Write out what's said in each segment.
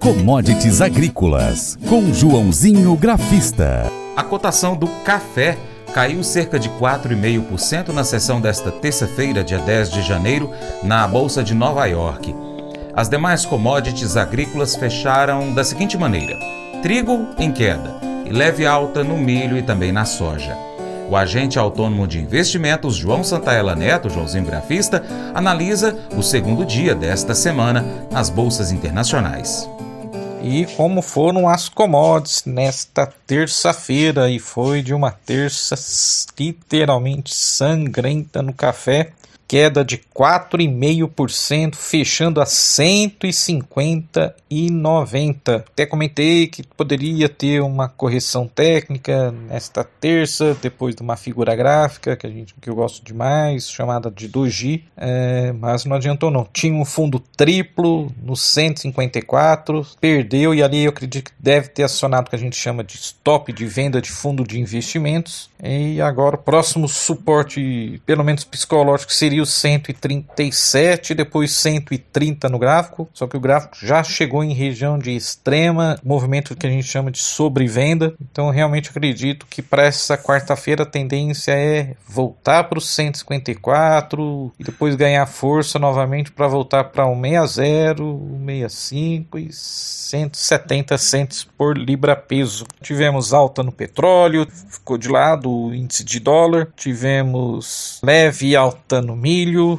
Commodities Agrícolas, com Joãozinho Grafista. A cotação do café caiu cerca de 4,5% na sessão desta terça-feira, dia 10 de janeiro, na Bolsa de Nova York. As demais commodities agrícolas fecharam da seguinte maneira: trigo em queda e leve alta no milho e também na soja. O agente autônomo de investimentos João Santaella Neto, Joãozinho Grafista, analisa o segundo dia desta semana nas bolsas internacionais. E como foram as commodities nesta terça-feira, e foi de uma terça literalmente sangrenta no café queda de 4,5%, fechando a 150,90. Até comentei que poderia ter uma correção técnica nesta terça, depois de uma figura gráfica que, a gente, que eu gosto demais, chamada de Doji, é, mas não adiantou não. Tinha um fundo triplo no 154, perdeu e ali eu acredito que deve ter acionado o que a gente chama de stop de venda de fundo de investimentos. E agora o próximo suporte, pelo menos psicológico, seria o 137, depois 130 no gráfico, só que o gráfico já chegou em região de extrema movimento que a gente chama de sobrevenda. Então realmente acredito que para essa quarta-feira a tendência é voltar para o 154 e depois ganhar força novamente para voltar para o 60, 65 e 170 centos por libra peso. Tivemos alta no petróleo, ficou de lado o índice de dólar, tivemos leve alta no milho, milho,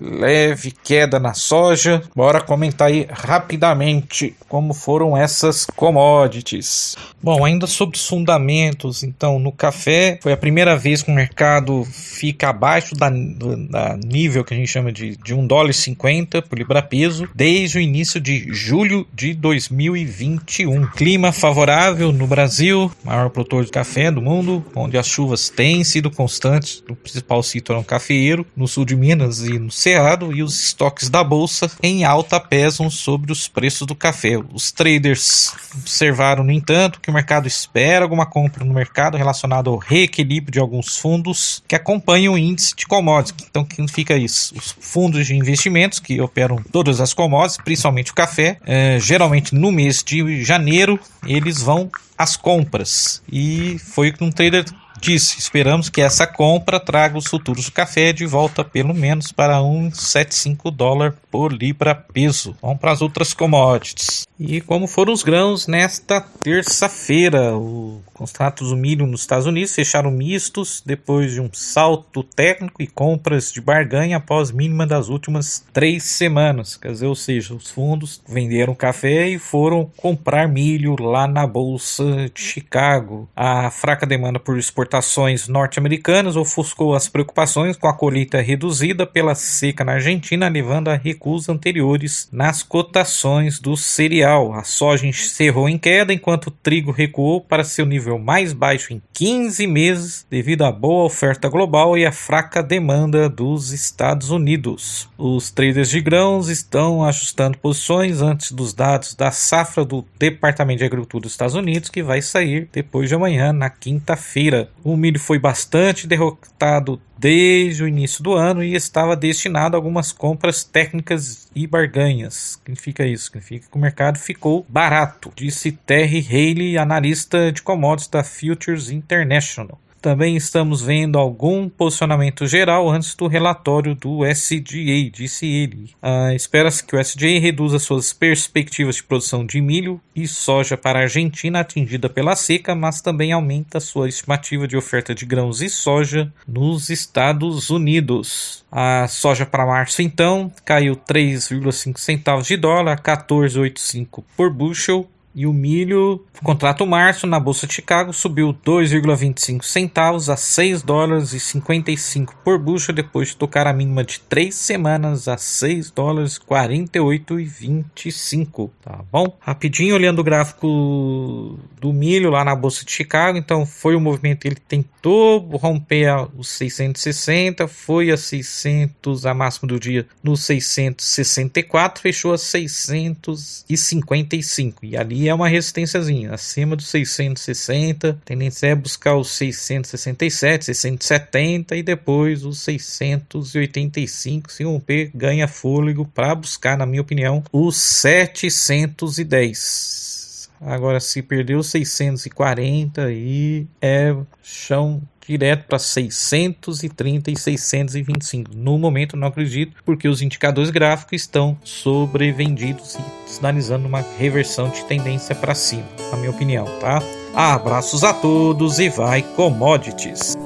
leve queda na soja. Bora comentar aí rapidamente como foram essas commodities. Bom, ainda sobre os fundamentos, então, no café, foi a primeira vez que o mercado fica abaixo da, da nível que a gente chama de, de 1 dólar e 50 por libra-peso desde o início de julho de 2021. Clima favorável no Brasil, maior produtor de café do mundo, onde as chuvas têm sido constantes. O principal sítio é cafeeiro, no sul de Minas e no Cerrado, e os estoques da bolsa em alta pesam sobre os preços do café. Os traders observaram, no entanto, que o mercado espera alguma compra no mercado relacionado ao reequilíbrio de alguns fundos que acompanham o índice de commodities. Então, o que significa isso? Os fundos de investimentos que operam todas as commodities, principalmente o café, é, geralmente no mês de janeiro, eles vão às compras. E foi o que um trader disse: esperamos que essa compra traga os futuros do café de volta pelo menos para 1,75 dólar por libra peso. Vamos para as outras commodities. E como foram os grãos nesta terça-feira? Os contratos do milho nos Estados Unidos fecharam mistos depois de um salto técnico e compras de barganha após mínima das últimas três semanas. Quer dizer, ou seja, os fundos venderam café e foram comprar milho lá na Bolsa de Chicago. A fraca demanda por exportações norte-americanas ofuscou as preocupações com a colheita reduzida pela seca na Argentina, levando a recuos anteriores nas cotações do cereal a soja encerrou em queda, enquanto o trigo recuou para seu nível mais baixo em 15 meses, devido à boa oferta global e à fraca demanda dos Estados Unidos. Os traders de grãos estão ajustando posições antes dos dados da safra do Departamento de Agricultura dos Estados Unidos, que vai sair depois de amanhã, na quinta-feira. O milho foi bastante derrotado desde o início do ano e estava destinado a algumas compras técnicas e barganhas. Significa isso? Significa que o mercado ficou barato, disse Terry Haley, analista de commodities da Futures International. Também estamos vendo algum posicionamento geral antes do relatório do SDA, disse ele. Ah, Espera-se que o SDA reduza suas perspectivas de produção de milho e soja para a Argentina atingida pela seca, mas também aumenta sua estimativa de oferta de grãos e soja nos Estados Unidos. A soja para março, então, caiu 3,5 centavos de dólar, 14,85 por bushel, e o milho, contrato março na Bolsa de Chicago subiu 2,25 centavos a 6 dólares e 55 por bushel depois de tocar a mínima de 3 semanas a 6 dólares 48 e 25, tá bom? Rapidinho olhando o gráfico do milho lá na Bolsa de Chicago, então foi o movimento ele tentou romper os 660, foi a 600 a máximo do dia no 664, fechou a 655 e ali é uma resistênciazinha, acima dos 660, a tendência é buscar os 667, 670 e depois os 685, se romper, ganha fôlego para buscar, na minha opinião, os 710. Agora, se perdeu 640 e é chão direto para 630 e 625. No momento não acredito, porque os indicadores gráficos estão sobrevendidos e sinalizando uma reversão de tendência para cima, na minha opinião, tá? Abraços a todos e vai commodities.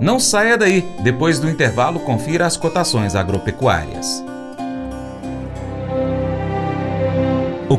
Não saia daí. Depois do intervalo, confira as cotações agropecuárias.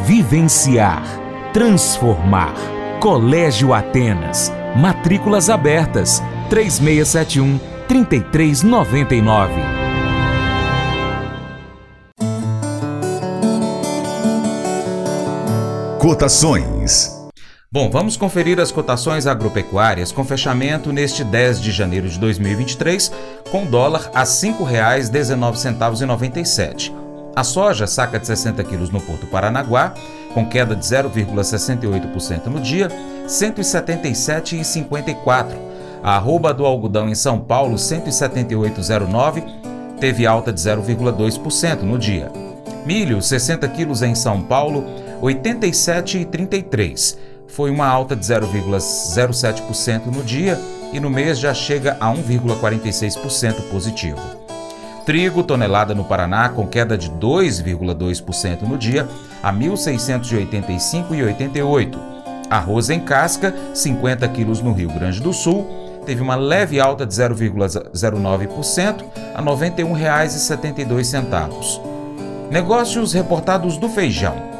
Vivenciar. Transformar. Colégio Atenas. Matrículas abertas. 3671 3399. Cotações. Bom, vamos conferir as cotações agropecuárias com fechamento neste 10 de janeiro de 2023, com dólar a R$ 5,19,97 a soja, saca de 60 quilos no Porto Paranaguá, com queda de 0,68% no dia, 177,54. A arroba do algodão em São Paulo, 178,09, teve alta de 0,2% no dia. Milho, 60 quilos em São Paulo, 87,33. Foi uma alta de 0,07% no dia e no mês já chega a 1,46% positivo. Trigo, tonelada no Paraná, com queda de 2,2% no dia, a R$ 1.685,88. Arroz em casca, 50 quilos no Rio Grande do Sul, teve uma leve alta de 0,09% a R$ 91,72. Negócios reportados do feijão.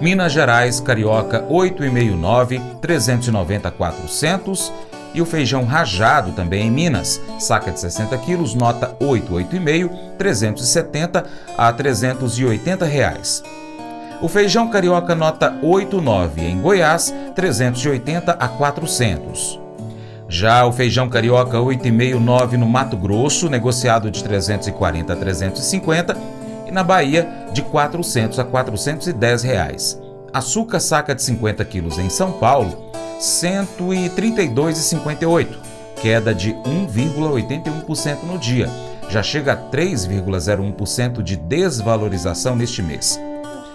Minas Gerais, Carioca 8,59, 390 400 e o feijão rajado também em Minas, saca de 60 quilos, nota 8, 8,5, 370 a 380 reais. O feijão carioca nota 8,9 em Goiás, 380 a 400. Já o feijão carioca 8,5 no Mato Grosso, negociado de 340 a 350 e na Bahia de 400 a 410 reais. Açúcar saca de 50 quilos em São Paulo, 132,58, queda de 1,81% no dia. Já chega a 3,01% de desvalorização neste mês.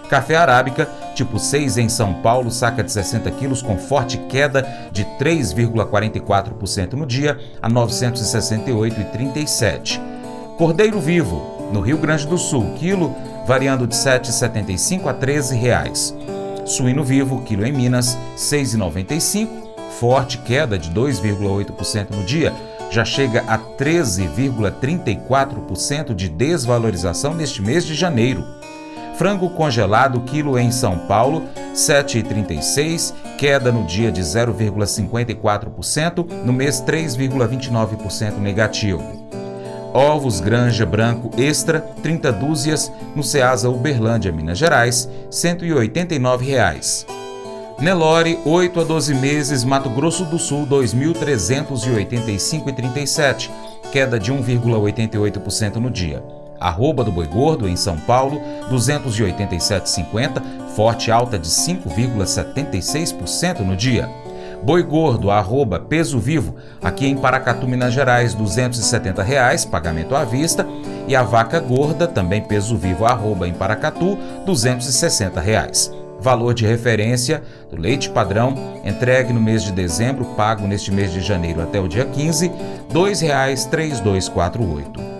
Café arábica, tipo 6 em São Paulo, saca de 60 quilos com forte queda de 3,44% no dia a 968,37. Cordeiro vivo, no Rio Grande do Sul, quilo variando de 7,75 a 13 reais. Suíno vivo, quilo em Minas, 6,95, forte queda de 2,8% no dia, já chega a 13,34% de desvalorização neste mês de janeiro. Frango congelado, quilo em São Paulo, 7,36, queda no dia de 0,54%, no mês 3,29% negativo. Ovos Granja Branco Extra, 30 dúzias, no Ceasa Uberlândia, Minas Gerais, 189 reais. Nelore, 8 a 12 meses, Mato Grosso do Sul, 2.385,37, queda de 1,88% no dia. Arroba do Boi Gordo, em São Paulo, 287,50, forte alta de 5,76% no dia. Boi gordo, arroba peso vivo, aqui em Paracatu, Minas Gerais, 270 reais, pagamento à vista. E a vaca gorda, também peso vivo, arroba em Paracatu, 260 reais. Valor de referência do leite padrão, entregue no mês de dezembro, pago neste mês de janeiro até o dia 15, R$ 2,3248.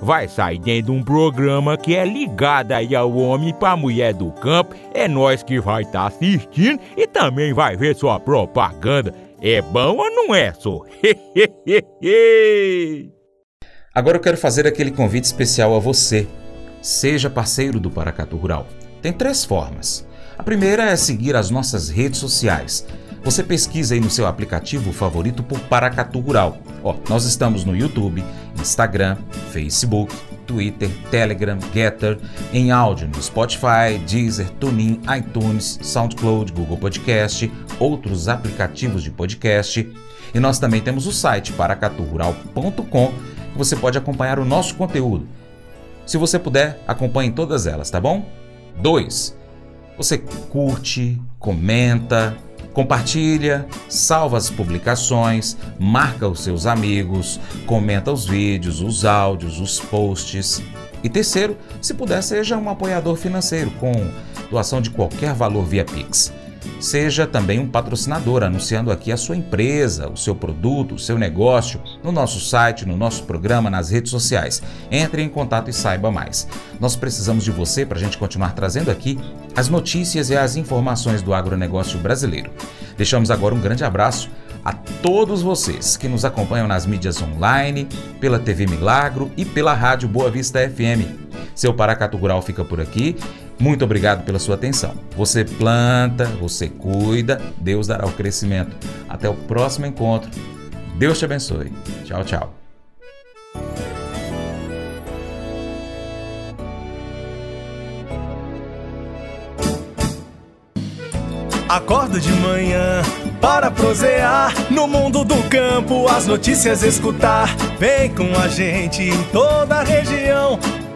vai sair dentro de um programa que é ligado aí ao homem para mulher do campo. É nós que vai estar tá assistindo e também vai ver sua propaganda. É bom ou não é, só? Agora eu quero fazer aquele convite especial a você. Seja parceiro do Paracatu Rural. Tem três formas. A primeira é seguir as nossas redes sociais. Você pesquisa aí no seu aplicativo favorito por Paracatu Rural. Ó, nós estamos no YouTube, Instagram, Facebook, Twitter, Telegram, Getter, em áudio no Spotify, Deezer, TuneIn, iTunes, SoundCloud, Google Podcast, outros aplicativos de podcast. E nós também temos o site paracaturural.com, que você pode acompanhar o nosso conteúdo. Se você puder, acompanhe todas elas, tá bom? 2. Você curte, comenta, Compartilha, salva as publicações, marca os seus amigos, comenta os vídeos, os áudios, os posts. E terceiro, se puder, seja um apoiador financeiro com doação de qualquer valor via Pix. Seja também um patrocinador, anunciando aqui a sua empresa, o seu produto, o seu negócio, no nosso site, no nosso programa, nas redes sociais. Entre em contato e saiba mais. Nós precisamos de você para a gente continuar trazendo aqui as notícias e as informações do agronegócio brasileiro. Deixamos agora um grande abraço a todos vocês que nos acompanham nas mídias online, pela TV Milagro e pela Rádio Boa Vista FM. Seu Paracatu Rural fica por aqui. Muito obrigado pela sua atenção. Você planta, você cuida, Deus dará o crescimento. Até o próximo encontro. Deus te abençoe. Tchau, tchau. Acordo de manhã para prosear no mundo do campo, as notícias escutar. Vem com a gente em toda a região